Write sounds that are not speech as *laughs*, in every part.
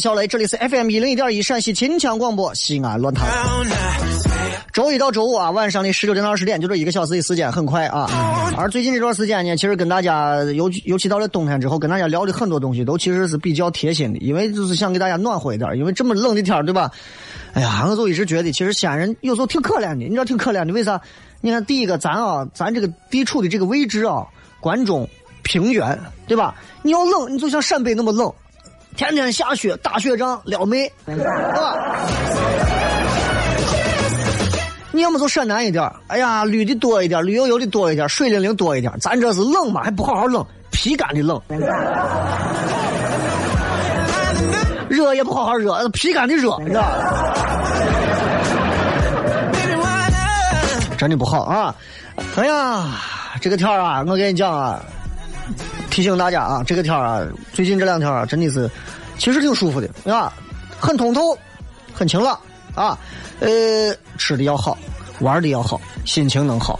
小雷，这里是 FM 一零一点一陕西秦腔广播西安论坛。周一到周五啊，晚上的十九点到二十点，就这一个小时的时间，很快啊。而最近这段时间呢，其实跟大家，尤尤其到了冬天之后，跟大家聊的很多东西都其实是比较贴心的，因为就是想给大家暖和一点，因为这么冷的天，对吧？哎呀，我就一直觉得，其实西安人有时候挺可怜的，你知道挺可怜的，为啥？你看，第一个，咱啊，咱这个地处的这个位置啊，关中平原，对吧？你要冷，你就像陕北那么冷，天天下雪，打雪仗撩妹，是吧？你要么就陕南一点儿哎呀，绿的多一点，绿油油的多一点，水灵灵多一点。咱这是冷嘛，还不好好冷，皮干的冷。*laughs* 热也不好好热，皮干的热，你知道?真的不好啊！哎呀，这个天啊，我跟你讲啊，提醒大家啊，这个天啊，最近这两天啊，真的是，其实挺舒服的啊，很通透，很晴朗啊。呃，吃的要好，玩的要好，心情能好。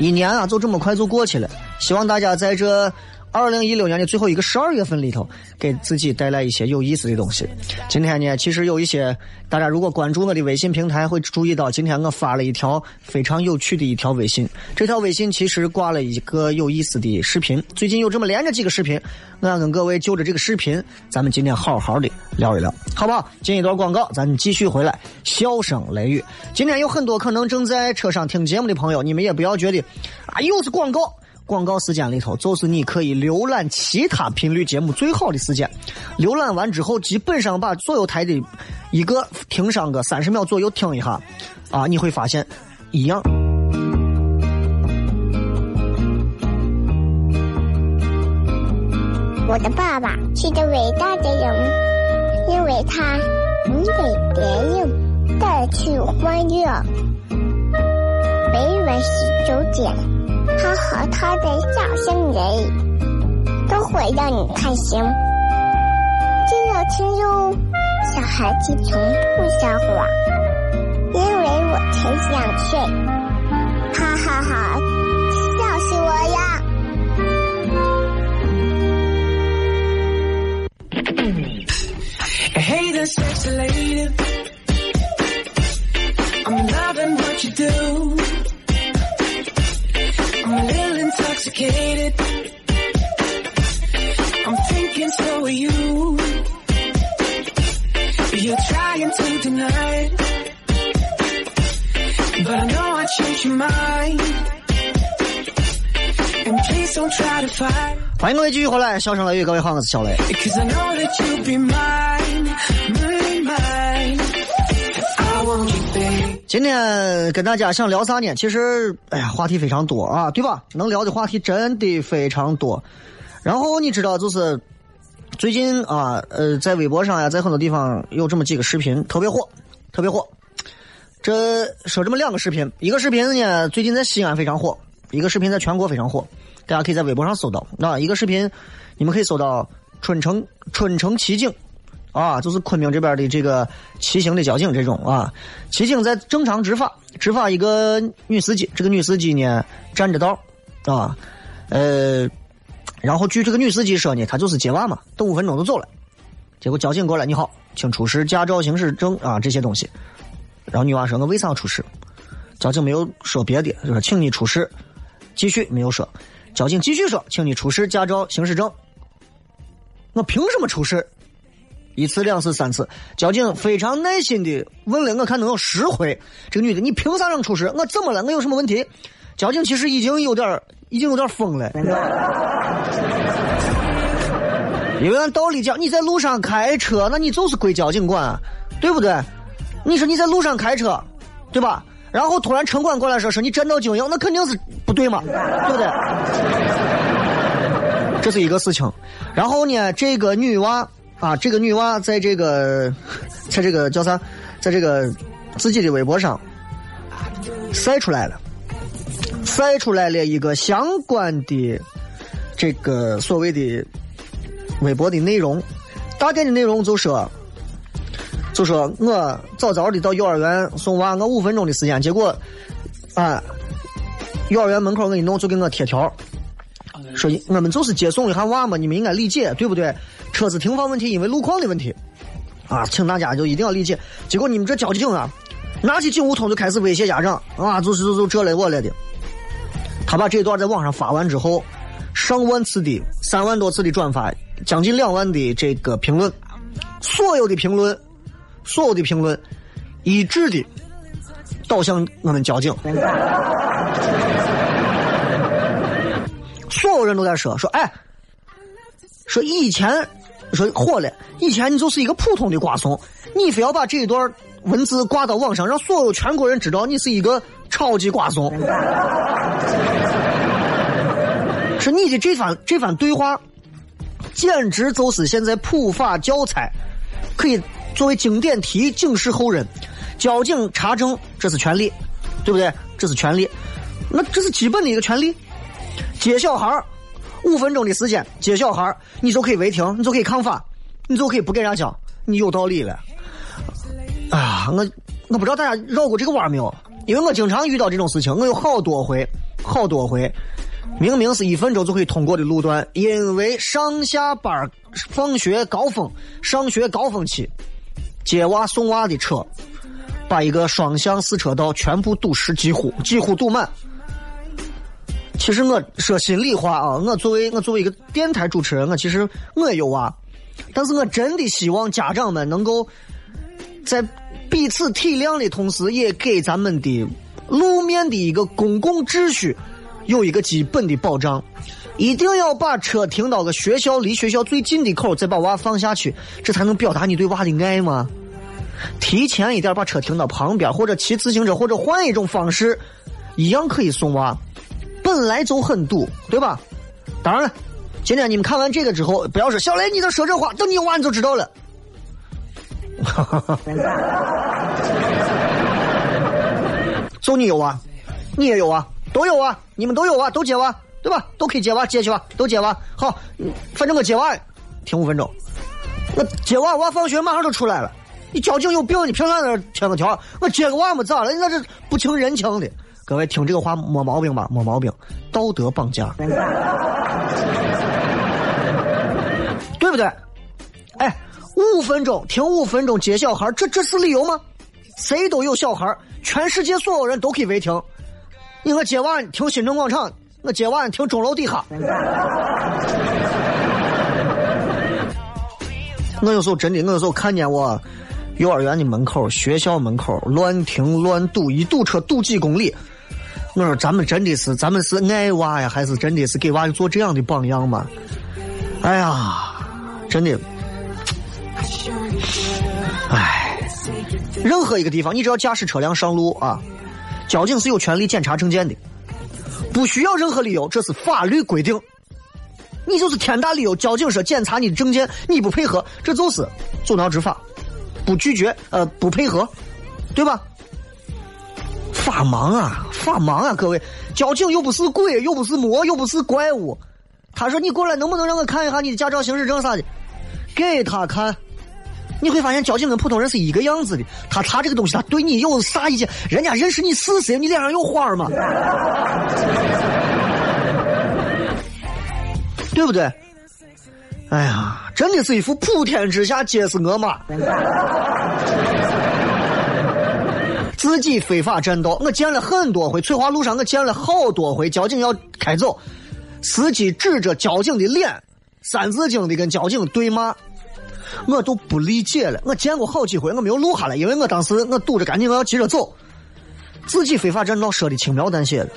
一年啊，就这么快就过去了。希望大家在这二零一六年的最后一个十二月份里头，给自己带来一些有意思的东西。今天呢，其实有一些大家如果关注我的微信平台，会注意到今天我发了一条非常有趣的一条微信。这条微信其实挂了一个有意思的视频。最近有这么连着几个视频，我想跟各位就着这个视频，咱们今天好好的聊一聊，好不好？进一段广告，咱们继续回来，笑声雷雨。今天有很多可能正在车上听节目的朋友，你们也不要觉得啊，又是广告。广告时间里头，就是你可以浏览其他频率节目最好的时间。浏览完之后，基本上把所有台的一个听上个三十秒左右听一下，啊，你会发现一样。我的爸爸是个伟大的人，因为他能给别人带去欢乐。每晚十九点，他和他的笑声人，都会让你开心。记得听哟，小孩子从不撒谎，因为我才想睡。哈哈哈，笑死我呀！Hey there, sexy lady. 欢迎各位继续回来，笑声雷雨，各位好，我是小雷。今天跟大家想聊啥呢？其实，哎呀，话题非常多啊，对吧？能聊的话题真的非常多。然后你知道，就是最近啊，呃，在微博上呀，在很多地方有这么几个视频，特别火，特别火。这说这么两个视频，一个视频呢，最近在西安非常火，一个视频在全国非常火，大家可以在微博上搜到。那一个视频，你们可以搜到春城春城骑警，啊，就是昆明这边的这个骑行的交警这种啊，骑警在正常执法，执法一个女司机，这个女司机呢占着道，啊，呃，然后据这个女司机说呢，她就是接娃嘛，等五分钟就走了，结果交警过来，你好，请出示驾照、行驶证啊这些东西。然后女娃说：“我为啥要出示？”交警没有说别的，就说：“请你出示。”继续没有说。交警继续说：“请你出示驾照、行驶证。”我凭什么出示？一次、两次、三次，交警非常耐心的问了我，看能有十回。这个女的，你凭啥让出示？我怎么了？我有什么问题？交警其实已经有点，已经有点疯了。因为按道理讲，你在路上开车，那你就是归交警管，对不对？你说你在路上开车，对吧？然后突然城管过来说说你占道经营，那肯定是不对嘛，对不对？这是一个事情。然后呢，这个女娃啊，这个女娃在这个，在这个叫啥，在这个自己的微博上晒出来了，晒出来了一个相关的这个所谓的微博的内容，大概的内容就说。就说我早早的到幼儿园送娃，我五分钟的时间，结果，啊，幼儿园门口我一弄就给我贴条，说我们就是接送一下娃嘛，你们应该理解，对不对？车子停放问题，因为路况的问题，啊，请大家就一定要理解。结果你们这交警啊，拿起警务通就开始威胁家长，啊，就是就就这来我来的。他把这段在网上发完之后，上万次的三万多次的转发，将近两万的这个评论，所有的评论。所有的评论一致的导向我们交警，所有人都在说说，哎，说以前说火了，以前你就是一个普通的瓜怂，你非要把这一段文字挂到网上，让所有全国人知道你是一个超级瓜怂。说你的这番这番对话，简直就是现在普法教材，可以。作为经典题警示后人，交警查证这是权利，对不对？这是权利，那这是基本的一个权利。接小孩五分钟的时间接小孩你就可以违停，你就可以抗法，你就可以不给人家交，你有道理了。啊，我我不知道大家绕过这个弯没有？因为我经常遇到这种事情，我有好多回，好多回，明明是一分钟就可以通过的路段，因为上下班、放学高峰、上学高峰期。接娃送娃的车，把一个双向四车道全部堵实，几乎几乎堵满。其实我说心里话啊，我作为我作为一个电台主持人，我其实我也有娃，但是我真的希望家长们能够在彼此体谅的同时，也给咱们的路面的一个公共秩序有一个基本的保障。一定要把车停到个学校离学校最近的口，再把娃放下去，这才能表达你对娃的爱吗？提前一点把车停到旁边，或者骑自行车，或者换一种方式，一样可以送娃。本来就很堵，对吧？当然了，今天你们看完这个之后，不要说小雷你都说这话，等你有娃你就知道了。哈哈哈就你有娃，你也有啊，都有啊，你们都有啊，都接娃。对吧？都可以接娃，接去吧，都接娃。好，反正我接娃停五分钟。我接娃，娃放学马上就出来了。你交警有病，你凭啥在那贴个条？我接个娃么咋了？你那是不清人情的。各位听这个话没毛病吧？没毛病，道德绑架，对不对？哎，五分钟停五分钟接小孩，这这是理由吗？谁都有小孩，全世界所有人都可以违停。你我接娃停新城广场。我今晚停钟楼底下。*laughs* 我有时候真的，我有时候看见我幼儿园的门口、学校门口乱停乱堵，一堵车堵几公里。我说咱们真的是，咱们是爱娃呀，还是真的是给娃做这样的榜样吗？哎呀，真的，哎，任何一个地方，你只要驾驶车辆上路啊，交警是有权利检查证件的。不需要任何理由，这是法律规定。你就是天大理由，交警说检查你的证件，你不配合，这就是阻挠执法，不拒绝，呃，不配合，对吧？法盲啊，法盲啊，各位，交警又不是鬼，又不是魔，又不是怪物。他说：“你过来，能不能让我看一下你的驾照、行驶证啥的？”给他看，你会发现交警跟普通人是一个样子的。他查这个东西，他对你有啥意见？人家认识你是谁？你脸上有花吗？*laughs* 对不对？哎呀，真的是一副普天之下皆是我马。自己非法占道，我见了很多回。翠华路上我见了好多回，交警要开走，司机指着交警的脸，三字经的跟交警对骂，我都不理解了。我见过好几回，我没有录下来，因为我当时我堵着赶紧我要急着走。自己非法占道说的轻描淡写的，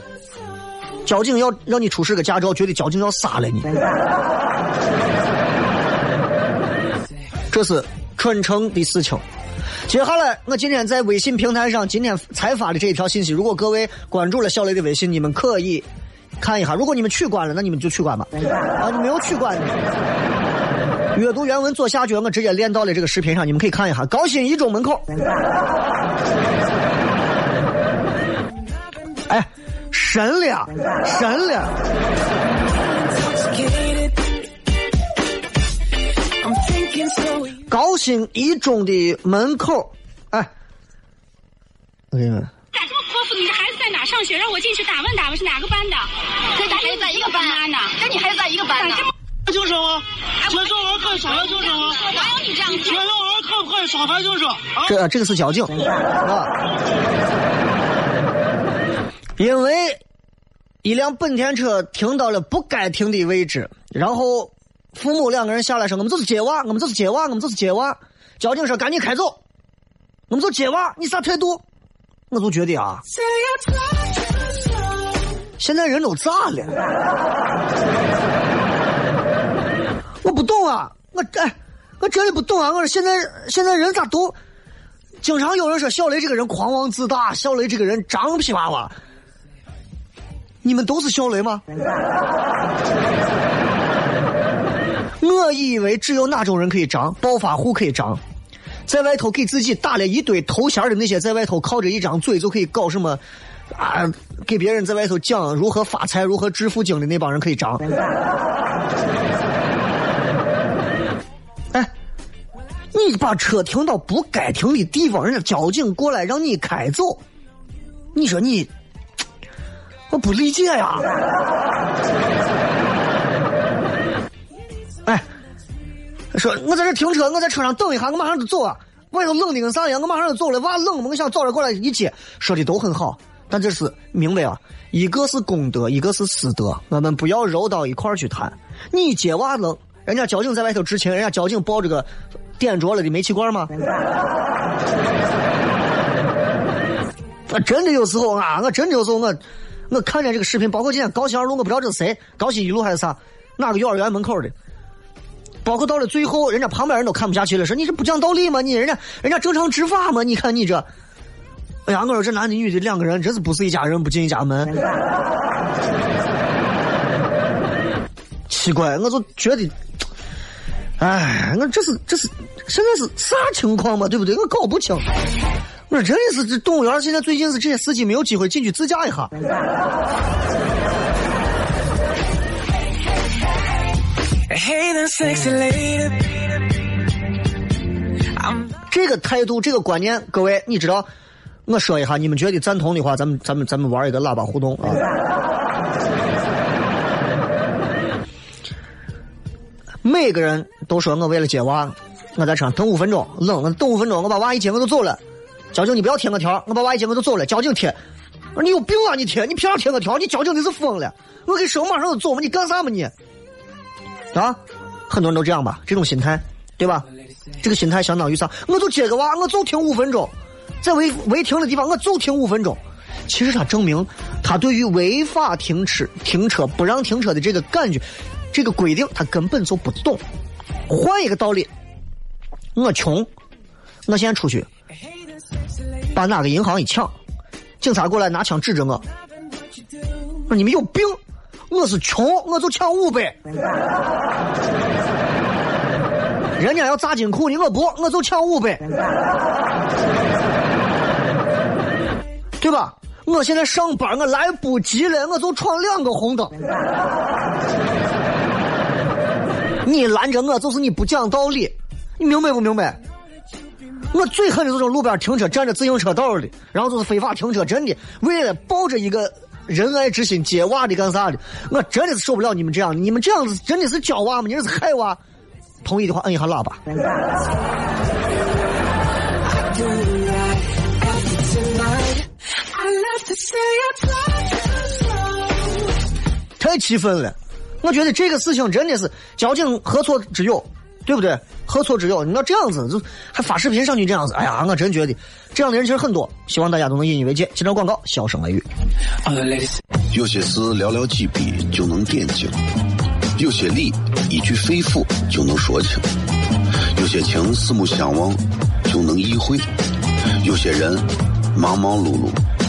交警要让你出示个驾照，觉得交警要杀了你。这是蠢成的事情。接下来，我今天在微信平台上今天才发的这一条信息，如果各位关注了小雷的微信，你们可以看一下。如果你们取关了，那你们就取关吧。啊，你没有取关的，*laughs* 阅读原文左下角我直接连到了这个视频上，你们可以看一下。高新一中门口，*laughs* 哎，神了，神了。高新一中的门口，哎，我给你们。咋这么泼妇？你的孩子在哪上学？让我进去打问打问，是哪个班的？跟你孩子在一个班呢？跟你孩子在一个班呢？精神吗？接受儿科伤害精神吗？哪有你这样接受儿科不可以伤害精神？这这个是交警啊，因为一辆本田车停到了不该停的位置，然后。父母两个人下来说：“我们就是接娃，我们就是接娃，我们就是接娃。”交警说：“赶紧开走，我们就接娃，你啥态度？”我就觉得啊，现在人都咋了？我不懂啊，我哎，我真的不懂啊！我说现在现在人咋都？经常有人说小雷这个人狂妄自大，小雷这个人张皮娃娃。你们都是小雷吗？*laughs* 我以为只有哪种人可以张暴发户可以张，在外头给自己打了一堆头衔的那些，在外头靠着一张嘴就可以搞什么啊？给别人在外头讲如何发财、如何致富经的那帮人可以张。你把车停到不该停的地方，人家交警过来让你开走，你说你，我不理解呀。哎说我在这停车，我在车上等一下，我马上就走啊！外头冷的跟啥一样，我马上就走了。娃冷，我想早点过来一接，说的都很好，但这是明白啊，一个是公德，一个是私德，我们不要揉到一块儿去谈。你接娃冷，人家交警在外头执勤，人家交警抱着个点着了的煤气罐吗？啊，*laughs* 真的有时候啊，我真的有时候我我看见这个视频，包括今天高新二路，我不知道这是谁，高新一路还是啥，哪个幼儿园门口的。包括到了最后，人家旁边人都看不下去了，说你这不讲道理吗？你人家人家正常执法吗？你看你这，哎呀，我说这男的女的两个人真是不是一家人不进一家门。*laughs* 奇怪，我就觉得，哎，我这是这是现在是啥情况嘛？对不对？我搞不清。我说真的是这动物园现在最近是这些司机没有机会进去自驾一下。这个态度，这个观念，各位，你知道？我说一下，你们觉得赞同的话，咱们咱们咱们玩一个喇叭互动啊！每个人都说我为了接娃，我在车上等五分钟，冷，我等五分钟，我把娃一接我就走了。交警，你不要贴个条，我把娃一接我就走了。交警贴，我说你有病啊！你贴，你凭啥贴个条？你交警你是疯了？我给收，马上就走嘛！你干啥嘛你？啊，很多人都这样吧，这种心态，对吧？这个心态相当于啥？我就接个娃，我就停五分钟，在违违停的地方，我就停五分钟。其实他证明，他对于违法停车、停车不让停车的这个感觉，这个规定，他根本就不懂。换一个道理，我穷，我现在出去，把哪个银行一抢，警察过来拿枪指着我，说你们有病。我是穷，我就抢五百。*laughs* 人家要砸金库呢，我不，我就抢五百，对吧？我现在上班，我来不及了，我就闯两个红灯。你拦着我，就是你不讲道理，你明白不明白？我最恨的就是路边停车占着自行车道的，然后就是非法停车，真的为了抱着一个仁爱之心接娃的干啥的，我真的是受不了你们这样，你们这样子真的是教娃吗？你这是害娃。同意的话摁一下喇叭。太气愤了！我觉得这个事情真的是交警何错之有，对不对？何错之有？你要这样子就还发视频上去这样子，哎呀，我真觉得这样的人其实很多，希望大家都能引以为戒。接着广告，笑声雷雨。有些事寥寥几笔就能点睛，有些理一句肺腑就能说清，有些情四目相望就能意会，有些人忙忙碌碌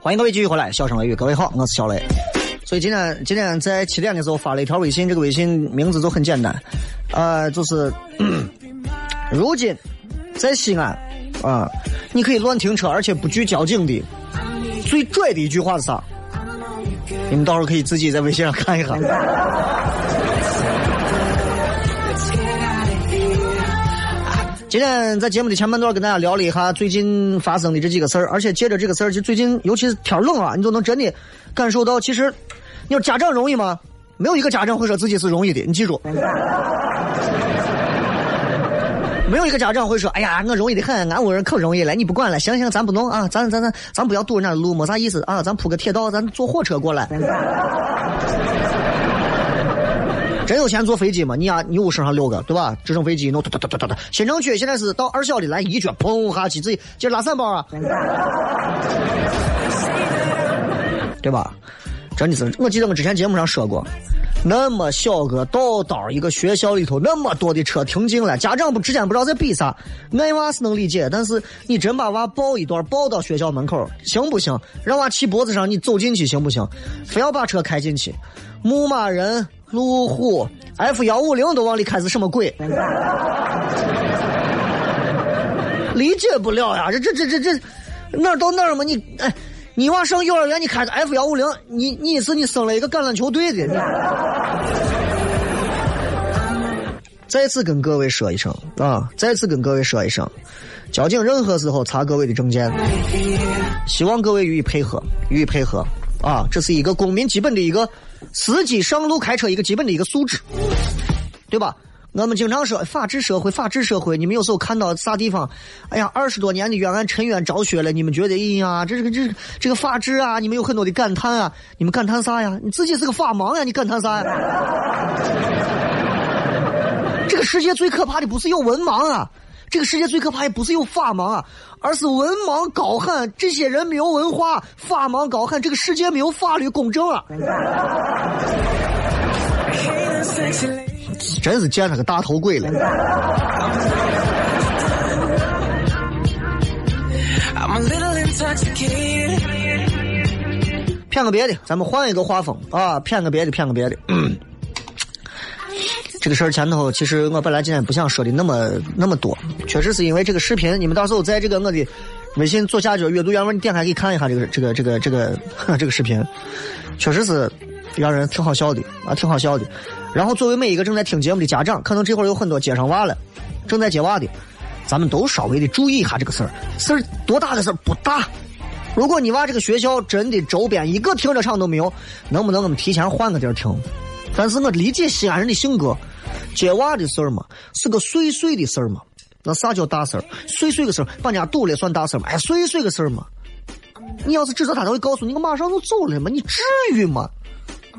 欢迎各位继续回来，笑声雷雨，各位好，我是小雷。所以今天今天在七点的时候发了一条微信，这个微信名字就很简单，呃，就是如今在西安啊，你可以乱停车，而且不拘交警的，最拽的一句话是啥？你们到时候可以自己在微信上看一下。今天在节目的前半段跟大家聊了一下最近发生的这几个事儿，而且借着这个事儿，就最近尤其是天冷啊，你就能真的感受到，其实你说家长容易吗？没有一个家长会说自己是容易的，你记住。没有一个家长会说：“哎呀，我容易的很，俺屋人可容易了，你不管了，行行，咱不弄啊，咱咱咱咱不要堵人家的路，没啥意思啊，咱铺个铁道，咱坐火车过来。”真有钱坐飞机吗？你呀，你屋身上六个，对吧？直升飞机弄哒哒哒哒哒。新城区现在是到二小的来一脚砰下去，自己接拉三包啊，对吧？真的是，我记得我之前节目上说过，那么小个道道一个学校里头，那么多的车停进来，家长不之间不知道在比啥，爱娃是能理解，但是你真把娃抱一段抱到学校门口，行不行？让娃骑脖子上，你走进去行不行？非要把车开进去，牧马人、路虎、F 幺五零都往里开是什么鬼？*laughs* 理解不了呀！这这这这这哪儿到哪儿嘛？你哎。你娃上幼儿园，你开着 F 幺五零，你你是你生了一个橄榄球队的。再次跟各位说一声啊！再次跟各位说一声，交警任何时候查各位的证件，希望各位予以配合，予以配合啊！这是一个公民基本的一个司机上路开车一个基本的一个素质，对吧？我们经常说法治社会，法治社会。你们有时候看到啥地方？哎呀，二十多年的冤案沉冤昭雪了，你们觉得哎呀，这是个这这个法治啊？你们有很多的感叹啊！你们感叹啥呀？你自己是个法盲呀？你感叹啥呀？这个世界最可怕的不是有文盲啊，这个世界最可怕的不是有法盲啊，而是文盲高喊这些人没有文化，法盲高喊这个世界没有法律公正啊！真是见了个大头鬼了。骗个别的，咱们换一个画风啊！骗个别的，骗个别的。这个事儿前头，其实我本来今天不想说的那么那么多，确实是因为这个视频，你们到时候在这个我的微信左下角阅读原文，你点开可以看一下这个这个这个这个 *laughs* 这个视频，确实是让人挺好笑的啊，挺好笑的。然后，作为每一个正在听节目的家长，可能这会儿有很多接上娃了，正在接娃的，咱们都稍微的注意一下这个事儿。事儿多大的事儿不大，如果你娃这个学校真的周边一个停车场都没有，能不能我们提前换个地儿停？但是我理解西安人的性格，接娃的事儿嘛，是个碎碎的事儿嘛。那啥叫大事儿？碎碎个事儿，把人家堵了算大事儿吗？哎，碎碎个事儿嘛。你要是指责他，他会告诉你，我马上就走了嘛，你至于吗？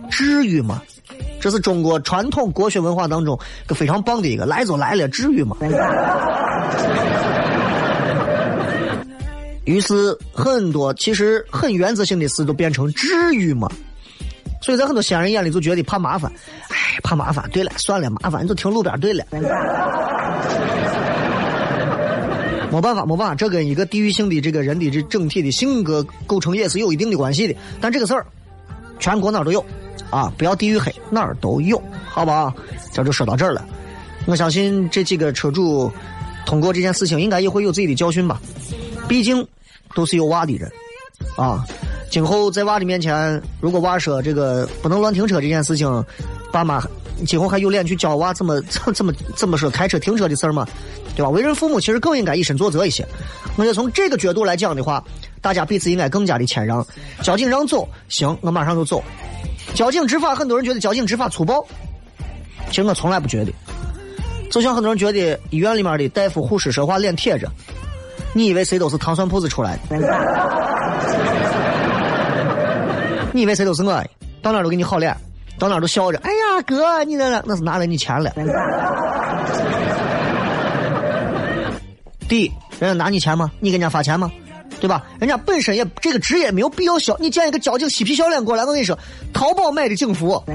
至于吗？这是中国传统国学文化当中个非常棒的一个，来就来了，至于吗？于是很多其实很原则性的事都变成至于吗？所以在很多西安人眼里就觉得怕麻烦，哎，怕麻烦。对了，算了，麻烦你就停路边对了。没办法，没办法，这跟一个地域性的这个人的这整体的性格构成也是有一定的关系的。但这个事儿，全国哪儿都有，啊，不要地域黑，哪儿都有，好吧？这就说到这儿了。我相信这几个车主通过这件事情，应该也会有自己的教训吧。毕竟都是有娃的人，啊，今后在娃的面前，如果娃说这个不能乱停车这件事情，爸妈今后还有脸去教娃怎么 *laughs* 怎怎么怎么说开车停车的事儿吗？对吧？为人父母其实更应该以身作则一些。我觉得从这个角度来讲的话，大家彼此应该更加的谦让。交警让走，行，我马上就走。交警执法，很多人觉得交警执法粗暴，其实我从来不觉得。就像很多人觉得医院里面的大夫、护士说话脸铁着，你以为谁都是糖蒜铺子出来的？*laughs* 你以为谁都是我？到哪都给你好脸，到哪都笑着。哎呀，哥，你那那是拿了你钱了。*laughs* 第，人家拿你钱吗？你给人家发钱吗？对吧？人家本身也这个职业没有必要笑。你见一个交警嬉皮笑脸过来，我跟你说，淘宝买的警服。*laughs*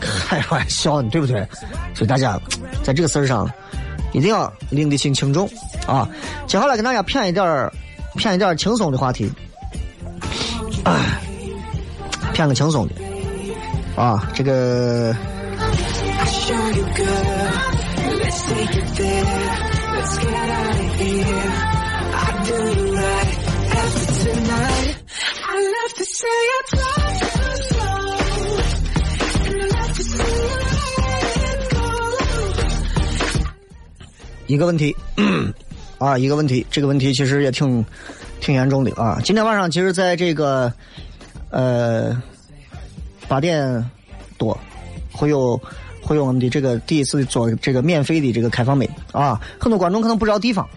开玩笑，对不对？所以大家在这个事儿上一定要拎得清轻重啊！接下来跟大家谝一点儿，谝一点儿轻松的话题，哎，谝个轻松的啊，这个。一个问题，*clears throat* 啊，一个问题，这个问题其实也挺挺严重的啊。今天晚上其实在这个呃八点多会有。会有我们的这个第一次做这个免费的这个开放麦啊，很多观众可能不知道地方，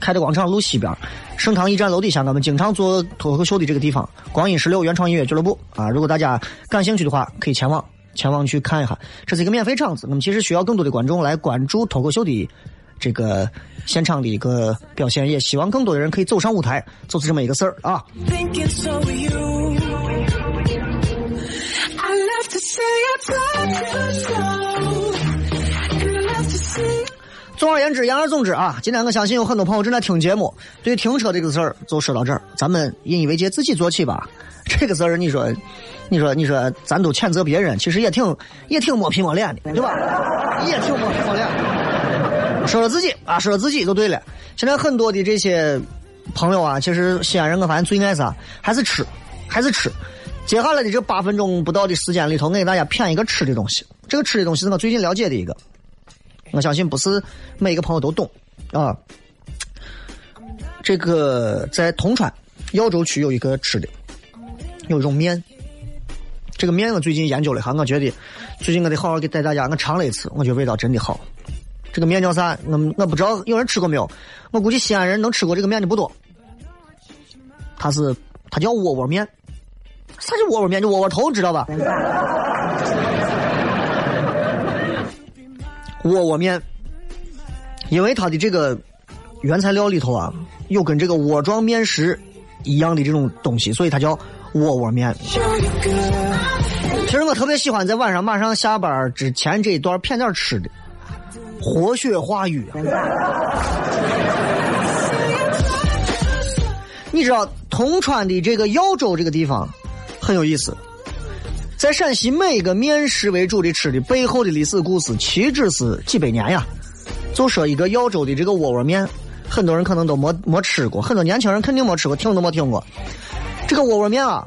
开的广场路西边，盛唐驿站楼底下，我们经常做脱口秀的这个地方，光阴十六原创音乐俱乐部啊，如果大家感兴趣的话，可以前往前往去看一下，这是一个免费场子，那么其实需要更多的观众来关注脱口秀的这个现场的一个表现，也希望更多的人可以走上舞台，就是这么一个事儿啊。总而言之，言而总之啊，今天我相信有很多朋友正在听节目。对停车这个事儿，就说到这儿，咱们引以为戒，自己做起吧。*laughs* 这个事儿，你说，你说，你说，咱都谴责别人，其实也挺也挺摸皮摸脸的，对吧？也挺摸皮摸脸。说说自己啊，说说自己就对了。现在很多的这些朋友啊，其实西安人，我发现最爱啥？还是吃，还是吃。接下来的这八分钟不到的时间里头，我给大家谝一个吃的东西。这个吃的东西是我最近了解的一个，我相信不是每一个朋友都懂啊。这个在铜川耀州区有一个吃的，有一种面。这个面我最近研究了一下，我觉得最近我得好好给带大家，我尝了一次，我觉得味道真的好。这个面叫啥？我我不知道有人吃过没有？我估计西安人能吃过这个面的不多。它是它叫窝窝面。啥叫窝窝面？就窝窝头，知道吧？窝窝面，因为它的这个原材料里头啊，有跟这个窝状面食一样的这种东西，所以它叫窝窝面。其实我特别喜欢在晚上马上下班之前这一段片点吃的，活血化瘀。你知道铜川的这个耀州这个地方？很有意思，在陕西每一个面食为主的吃的背后的历史故事，岂止是几百年呀？就说一个耀州的这个窝窝面，很多人可能都没没吃过，很多年轻人肯定没吃过，听都没听过。这个窝窝面啊，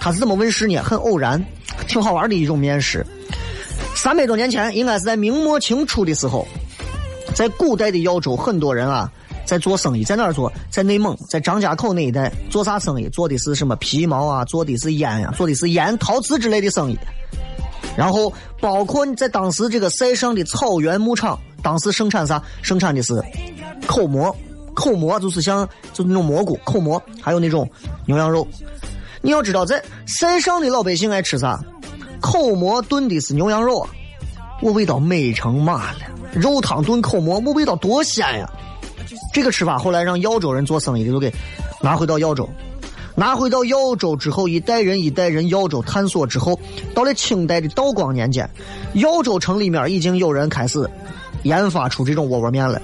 它是怎么问世呢？很偶然，挺好玩的一种面食。三百多年前，应该是在明末清初的时候，在古代的耀州，很多人啊。在做生意，在哪儿做？在内蒙，在张家口那一带做啥生意？做的是什么皮毛啊？做的是烟啊、做的是烟陶瓷之类的生意。然后包括你在当时这个塞上的草原牧场，当时生产啥？生产的是口蘑，口蘑就是像就是那种蘑菇口蘑，还有那种牛羊肉。你要知道，在塞上的老百姓爱吃啥？口蘑炖的是牛羊肉啊，我味道美成嘛了。肉汤炖口蘑，我味道多鲜呀！这个吃法后来让耀州人做生意的都给拿回到耀州，拿回到耀州之后，一代人一代人耀州探索之后，到了清代的道光年间，耀州城里面已经有人开始研发出这种窝窝面了。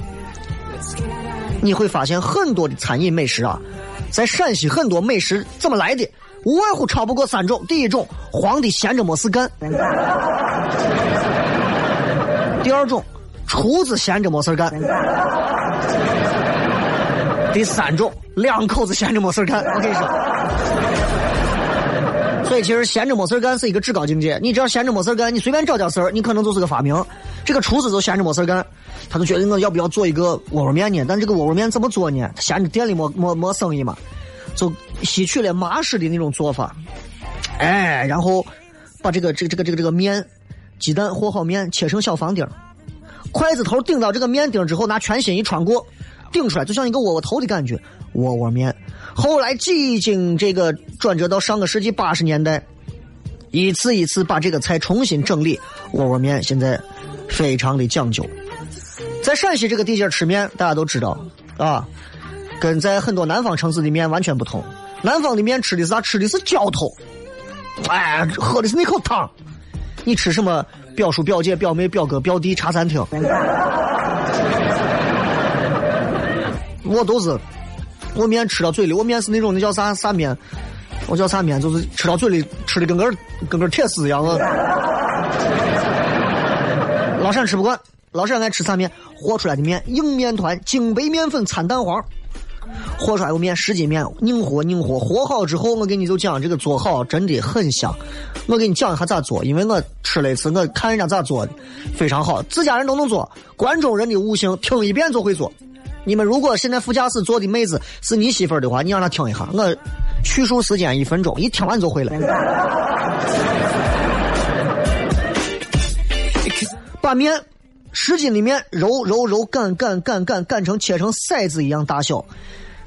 你会发现很多的餐饮美食啊，在陕西很多美食怎么来的？无外乎超不过三种：第一种，皇帝闲着没事干；*laughs* 第二种，厨子闲着没事干；第三种，两口子闲着没事干。我跟你说，所以其实闲着没事干是一个至高境界。你只要闲着没事干，你随便找点事儿，你可能就是个发明。这个厨子就闲着没事干，他就觉得我要不要做一个窝窝面呢？但这个窝窝面怎么做呢？他闲着店里没没没生意嘛，就吸取了麻食的那种做法，哎，然后把这个这这个这个这个面，鸡蛋和好面切成小方丁，筷子头顶到这个面丁之后，拿全心一穿过，顶出来就像一个窝窝头的感觉，窝窝面。后来几经这个转折到上个世纪八十年代，一次一次把这个菜重新整理，窝窝面现在非常的讲究。在陕西这个地界吃面，大家都知道啊，跟在很多南方城市的面完全不同。南方的面吃的是啥？吃的是浇头，哎，喝的是那口汤。你吃什么？表叔、表姐、表妹、表哥、表弟茶餐厅，我都是。我面吃到嘴里，我面是那种那叫啥啥面，我叫啥面，就是吃到嘴里吃的跟个跟个铁丝一样的。*laughs* 老陕吃不惯，老陕爱吃啥面？和出来的面，硬面团，精白面粉掺蛋黄，和出来的面，十斤面，硬和硬和，和好之后，我给你就讲这个做好真的很香。我给你讲一下咋做，因为我吃了一次，我看人家咋做的，非常好，自家人都能做。关中人的悟性，听一遍就会做。你们如果现在副驾驶坐的妹子是你媳妇儿的话，你让她听一下，我叙述时间一分钟，一听完就会了。*laughs* 把面十斤的面揉揉揉擀擀擀擀擀成切成筛子一样大小，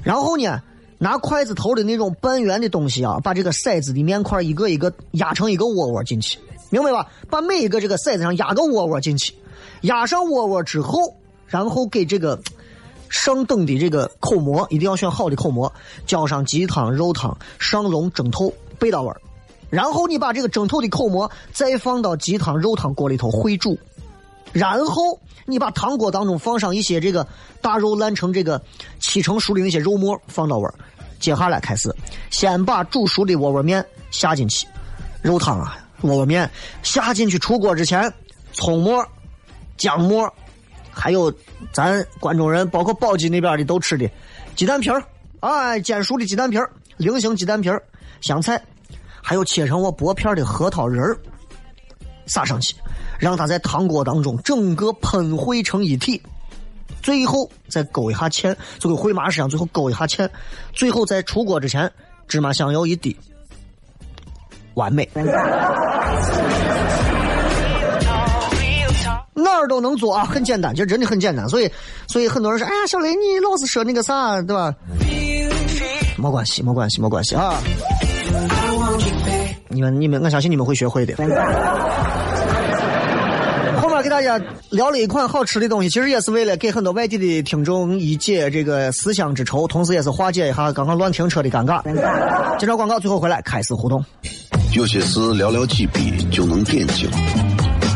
然后呢，拿筷子头的那种半圆的东西啊，把这个筛子的面块一个一个压成一个窝窝进去，明白吧？把每一个这个筛子上压个窝窝进去，压上窝窝之后，然后给这个。上等的这个口蘑一定要选好的口蘑，浇上鸡汤、肉汤，上笼蒸透，背到味儿。然后你把这个蒸透的口蘑再放到鸡汤、肉汤锅里头烩煮，然后你把汤锅当中放上一些这个大肉烂成这个七成熟的那些肉末放到味儿。接下来开始，先把煮熟的窝窝面下进去，肉汤啊，窝窝面下进去出锅之前，葱末、姜末。还有，咱关中人，包括宝鸡那边的都吃的鸡蛋皮儿，哎，煎熟的鸡蛋皮儿，菱形鸡蛋皮儿，香菜，还有切成我薄片的核桃仁儿，撒上去，让它在汤锅当中整个喷汇成一体，最后再勾一下芡，就跟烩麻似的，最后勾一下芡，最后在出锅之前芝麻香油一滴，完美。哪儿都能做啊，很简单，就真的很简单。所以，所以很多人说：“哎呀，小雷，你老是说那个啥，对吧？”没关系，没关系，没关系啊！你们，你们，我相信你们会学会的。后面给大家聊了一款好吃的东西，其实也是为了给很多外地的听众一解这个思乡之愁，同时也是化解一下刚刚乱停车的尴尬。介绍广告，最后回来开始互动。有些事寥寥几笔就能点睛。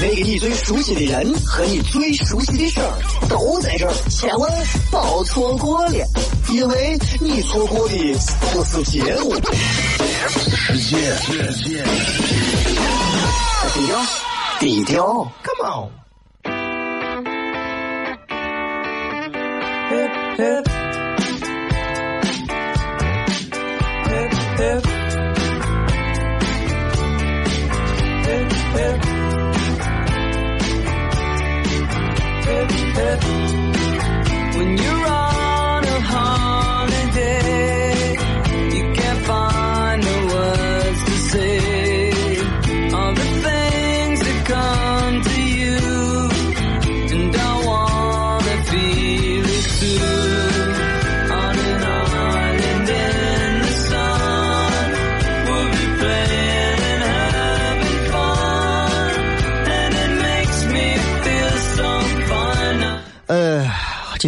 那个你最熟悉的人和你最熟悉的事儿都在这儿，千万别错过了，因为你错过的不是节目，世界。低调，低调。Come on. Hip, hip. Hip, hip. Hip, hip. heavy, heavy.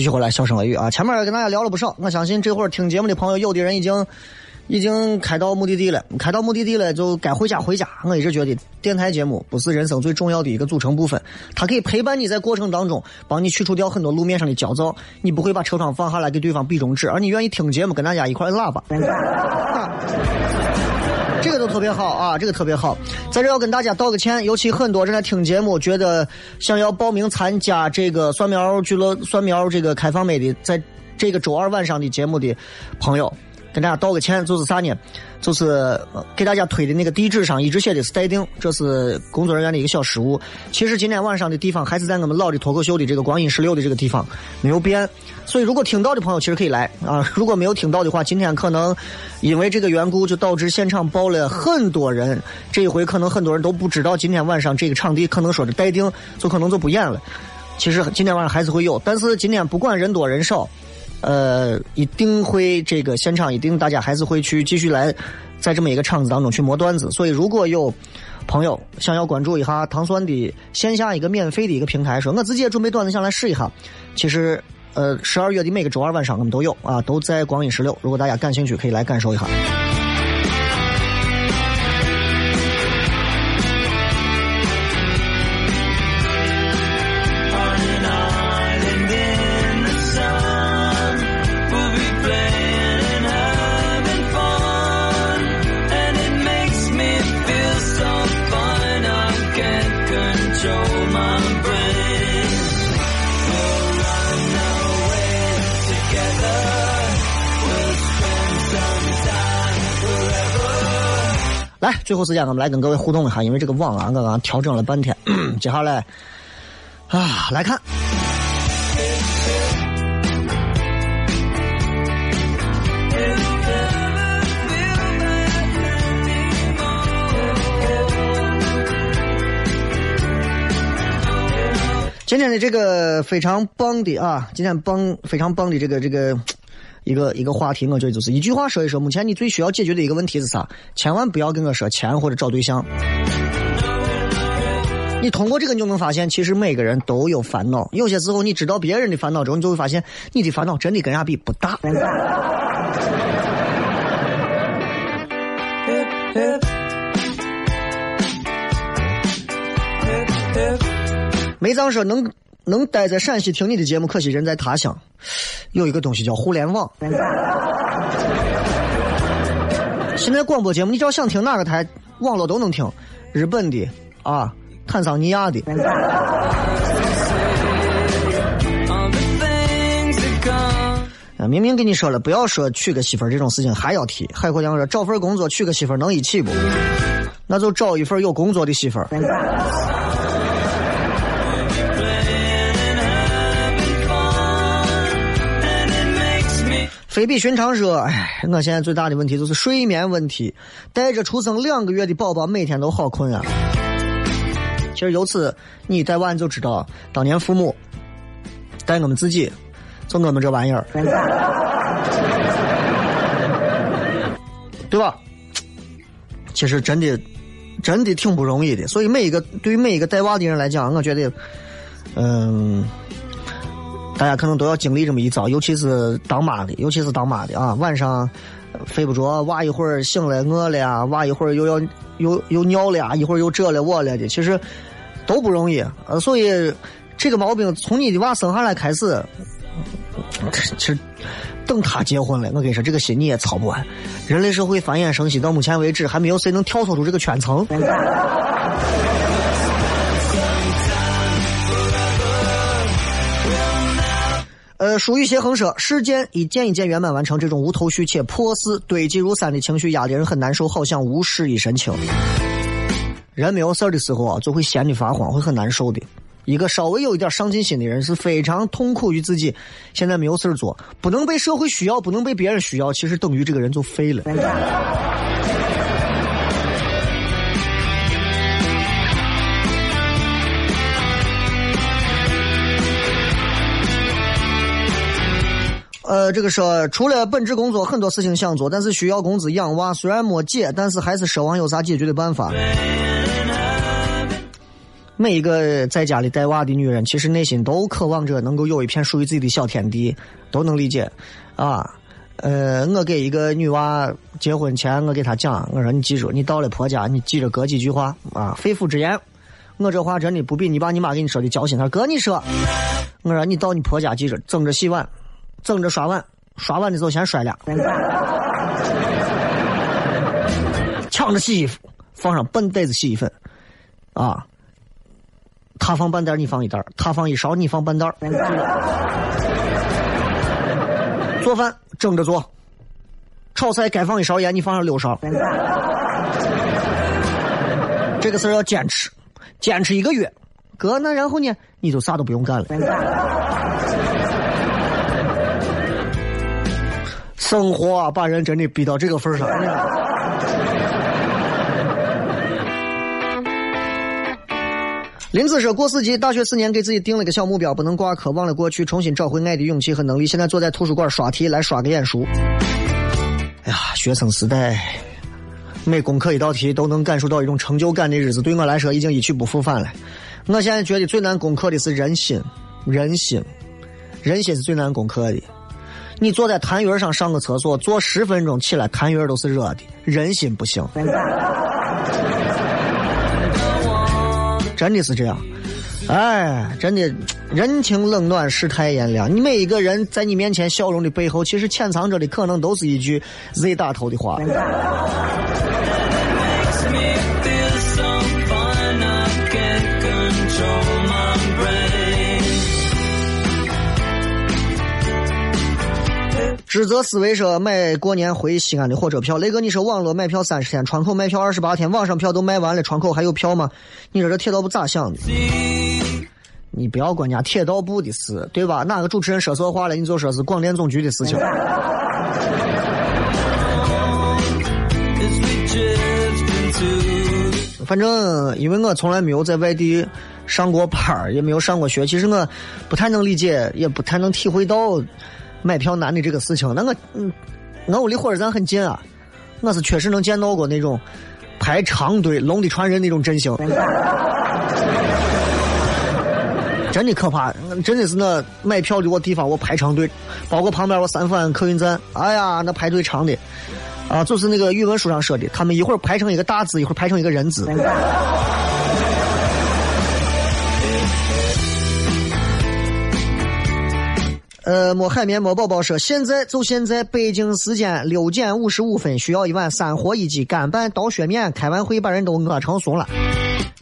继续回来，笑声雷雨啊！前面跟大家聊了不少，我相信这会儿听节目的朋友，有的人已经已经开到目的地了，开到目的地了就该回家回家。我一直觉得电台节目不是人生最重要的一个组成部分，它可以陪伴你在过程当中，帮你去除掉很多路面上的焦躁。你不会把车窗放下来给对方比中指，而你愿意听节目，跟大家一块儿摁喇叭。*laughs* 这个都特别好啊，这个特别好。在这要跟大家道个歉，尤其很多正在听节目，觉得想要报名参加这个蒜苗俱乐蒜苗这个开放麦的，在这个周二晚上的节目的朋友，跟大家道个歉，就是啥呢？就是给大家推的那个地址上一直写的是待定，这是工作人员的一个小失误。其实今天晚上的地方还是在我们老的脱口秀的这个光阴十六的这个地方，没有变。所以如果听到的朋友其实可以来啊，如果没有听到的话，今天可能因为这个缘故，就导致现场报了很多人。这一回可能很多人都不知道，今天晚上这个场地可能说是待定，就可能就不演了。其实今天晚上还是会有，但是今天不管人多人少，呃，一定会这个现场一定大家还是会去继续来，在这么一个场子当中去磨段子。所以如果有朋友想要关注一下糖酸的线下一个免费的一个平台，说我自己也准备段子想来试一下，其实呃十二月的每个周二晚上我们都有啊，都在光影十六。如果大家感兴趣，可以来感受一下。最后时间我们来跟各位互动一下，因为这个网啊，刚刚调整了半天，*clears throat* 接下来啊来看。今天的这个非常棒的啊，今天棒非常棒的这个这个一个一个话题，我觉得就是一句话说一说，目前你最需要解决的一个问题是啥？千万不要跟我说钱或者找对象。你通过这个，你就能发现，其实每个人都有烦恼。有些时候，你知道别人的烦恼之后，你就会发现，你的烦恼真的跟人家比不大。Hip, hip. Hip, hip. 梅藏说能能待在陕西听你的节目，可惜人在他乡。有一个东西叫互联网。现在广播节目，你只要想听哪个台，网络都能听，日本的啊，坦桑尼亚的，啊，明明跟你说了，不要说娶个媳妇这种事情还要提。海阔阳说找份工作娶个媳妇能一起不？那就找一份有工作的媳妇。非比寻常说，哎，我现在最大的问题就是睡眠问题，带着出生两个月的宝宝，每天都好困啊。其实由此你带娃你就知道，当年父母带我们自己，就我们这玩意儿，对吧？其实真的真的挺不容易的，所以每一个对于每一个带娃的人来讲，我觉得，嗯。大家可能都要经历这么一遭，尤其是当妈的，尤其是当妈的啊，晚上睡不着，娃一会儿醒了饿了呀，娃一会儿又要又又尿了呀，一会儿又这了我了的，其实都不容易。呃，所以这个毛病从你的娃生下来开始，其实等他结婚了，我跟你说，这个心你也操不完。人类社会繁衍生息到目前为止，还没有谁能跳脱出这个圈层。呃，舒雨邪横说，事件一件一件圆满完成，这种无头绪且破事堆积如山的情绪压得人很难受，好像无事一身轻。人没有事的时候啊，就会闲得发慌，会很难受的。一个稍微有一点上进心的人是非常痛苦于自己现在没有事做，不能被社会需要，不能被别人需要，其实等于这个人就废了。呃，这个说除了本职工作，很多事情想做，但是需要工资养娃。虽然没解，但是还是奢望有啥解决的办法。每一个在家里带娃的女人，其实内心都渴望着能够有一片属于自己的小天地，都能理解。啊，呃，我给一个女娃结婚前，我给她讲，我说你记住，你到了婆家，你记着哥几句话啊，肺腑之言。我这话真的不比你爸你妈给你说的交心。他哥你说，我说你到你婆家记着，争着洗碗。争着刷碗，刷碗的时候先摔俩，抢着洗衣服，放上半袋子洗衣粉，啊，他放半袋你放一袋他放一勺你放半袋做饭蒸着做，炒菜该放一勺盐你放上六勺，这个事儿要坚持，坚持一个月，哥那然后呢，你就啥都不用干了。生活啊，把人真的逼到这个份上。林子说：“过四级，大学四年给自己定了个小目标，不能挂科，忘了过去，重新找回爱的勇气和能力。现在坐在图书馆刷题，来刷个眼熟。哎呀，学生时代，每攻克一道题都能感受到一种成就感的日子，对我来说已经一去不复返了。我现在觉得最难攻克的是人心，人心，人心是最难攻克的。”你坐在痰盂上上个厕所，坐十分钟起来，痰盂都是热的，人心不行。真的是这样，哎，真的，人情冷暖，世态炎凉。你每一个人在你面前笑容的背后，其实潜藏着的可能都是一句 Z 打头的话。知则思维说买过年回西安的火车票，雷哥你说网络买票三十天，窗口卖票二十八天，网上票都卖完了，窗口还有票吗？你说这铁道部咋想的？你不要管人家铁道部的事，对吧？哪个主持人说错话了，你就说是广电总局的事情。反正因为我从来没有在外地上过班也没有上过学，其实我不太能理解，也不太能体会到。买票难的这个事情，那我嗯，我离火车站很近啊，我是确实能见到过那种排长队、龙的传人那种阵型，*laughs* 真的可怕，真的是那买票的我地方我排长队，包括旁边我三福安客运站，哎呀，那排队长的，啊，就是那个语文书上说的，他们一会儿排成一个大字，一会儿排成一个人字。呃，摸海绵摸宝宝说，现在就现在，北京时间六点五十五分，需要一碗三合一鸡干拌刀削面。开完会把人都饿成怂了。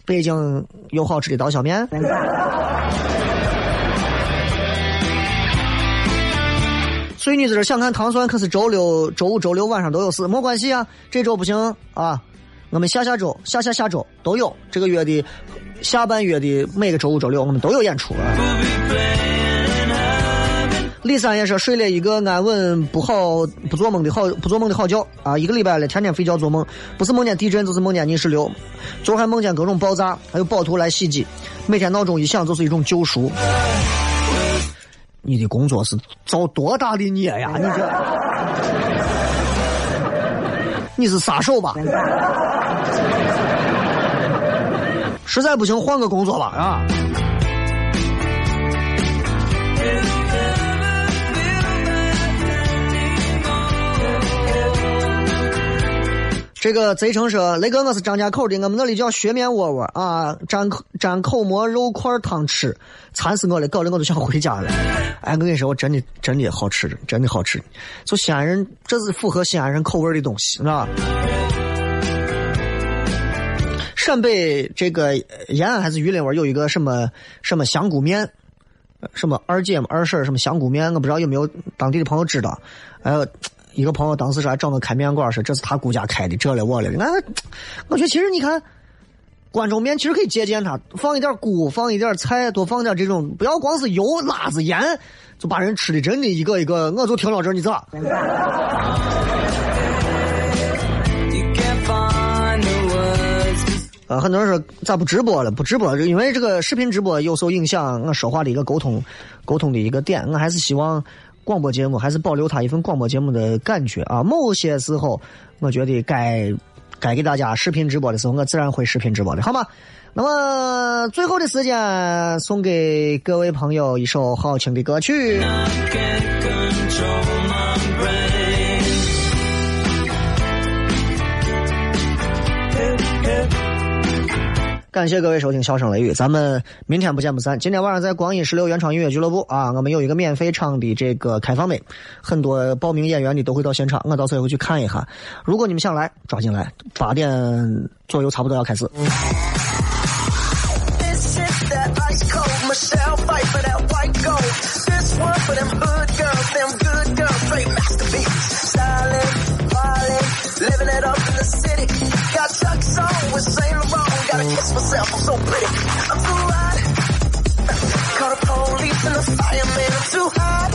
北京有好吃的刀削面。所以女子想看糖蒜，可是周六、周五、周六晚上都有事，没关系啊。这周不行啊，我们下下周、下下下周都有。这个月的下半月的每个周五、周六，我们都有演出。李三也说睡了一个安稳不好不做梦的好不做梦的好觉啊！一个礼拜了，天天睡觉做梦，不是梦见地震就是梦见泥石流，昨还梦见各种爆炸，还有暴徒来袭击，每天闹钟一响就是一种救赎。你的工作是造多大的孽呀？你这，你是杀手吧？实在不行换个工作吧，啊！这个贼成说：“雷哥，我是张家口的，我们那里叫削面窝窝啊，沾口蘸口馍肉块汤吃，馋死我了，搞得我都想回家了。哎，我跟你说，我真的真的好吃，真的好吃。就西安人，这是符合西安人口味的东西，是吧？陕北这个延安还是榆林味有一个什么什么香菇面什么二姐嘛、二婶什么香菇面，我不知道有没有当地的朋友知道。还有一个朋友当时说还找我开面馆，说这是他姑家开的，这了我了。那我觉得其实你看。关中面其实可以借鉴它，放一点菇，放一点菜，多放点这种，不要光是油、辣子、盐，就把人吃的真的一个一个。我就听到这儿，你咋？啊，很多人说咋不直播了？不直播，因为这个视频直播有时候影响，我说话的一个沟通沟通的一个点。我还是希望广播节目还是保留他一份广播节目的感觉啊。某些时候，我觉得该该给大家视频直播的时候，我自然会视频直播的，好吗？那么最后的时间，送给各位朋友一首好听的歌曲。感谢各位收听《笑声雷雨》，咱们明天不见不散。今天晚上在光阴十六原创音乐俱乐部啊，我们有一个免费场的这个开放麦，很多报名演员的都会到现场，我到时候也会去看一下。如果你们想来，抓紧来，八点左右差不多要开始。gotta kiss myself, I'm so pretty. I'm too hot. Call the police and the fireman, I'm too hot.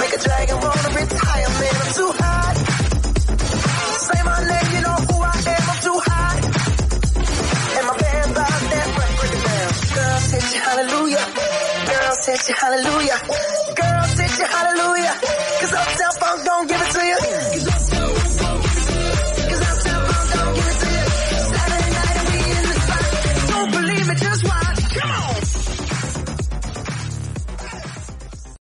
Make a dragon wanna retire, man, I'm too hot. Say my name, you know who I am, I'm too hot. And my band by that right, bring it down. Girl, said you hallelujah. Girl, said you hallelujah. Girl, said you hallelujah. Cause Uptown Funk don't give it to you.